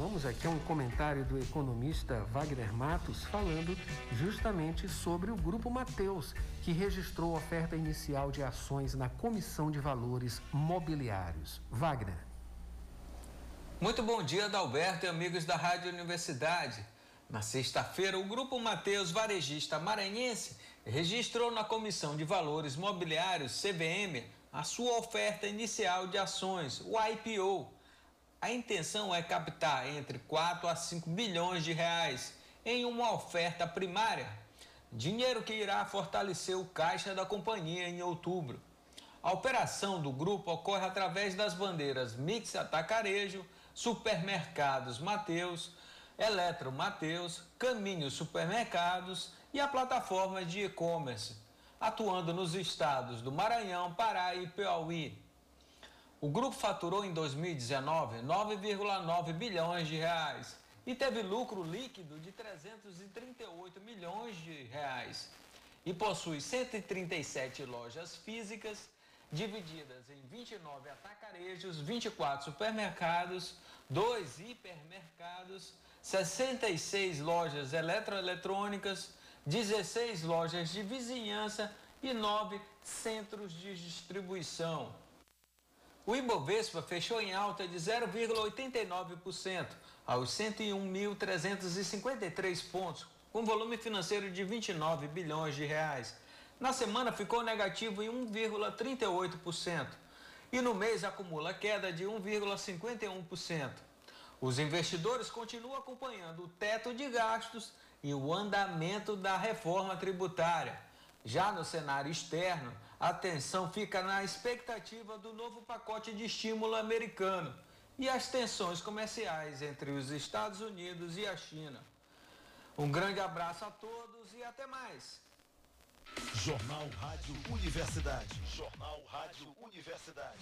vamos aqui a um comentário do economista Wagner Matos falando justamente sobre o Grupo Mateus, que registrou oferta inicial de ações na Comissão de Valores Mobiliários. Wagner. Muito bom dia, Adalberto e amigos da Rádio Universidade. Na sexta-feira, o Grupo Mateus Varejista Maranhense registrou na Comissão de Valores Mobiliários, CVM, a sua oferta inicial de ações, o IPO. A intenção é captar entre 4 a 5 bilhões de reais em uma oferta primária, dinheiro que irá fortalecer o caixa da companhia em outubro. A operação do grupo ocorre através das bandeiras Mix Atacarejo, Supermercados Mateus, Eletro Mateus, Caminhos Supermercados e a plataforma de e-commerce, atuando nos estados do Maranhão, Pará e Piauí. O grupo faturou em 2019 9,9 bilhões de reais e teve lucro líquido de 338 milhões de reais e possui 137 lojas físicas divididas em 29 atacarejos, 24 supermercados, 2 hipermercados, 66 lojas eletroeletrônicas, 16 lojas de vizinhança e 9 centros de distribuição. O Ibovespa fechou em alta de 0,89% aos 101.353 pontos, com volume financeiro de 29 bilhões de reais. Na semana ficou negativo em 1,38% e no mês acumula queda de 1,51%. Os investidores continuam acompanhando o teto de gastos e o andamento da reforma tributária. Já no cenário externo, a atenção fica na expectativa do novo pacote de estímulo americano e as tensões comerciais entre os Estados Unidos e a China. Um grande abraço a todos e até mais. Jornal Rádio Universidade. Jornal Rádio Universidade.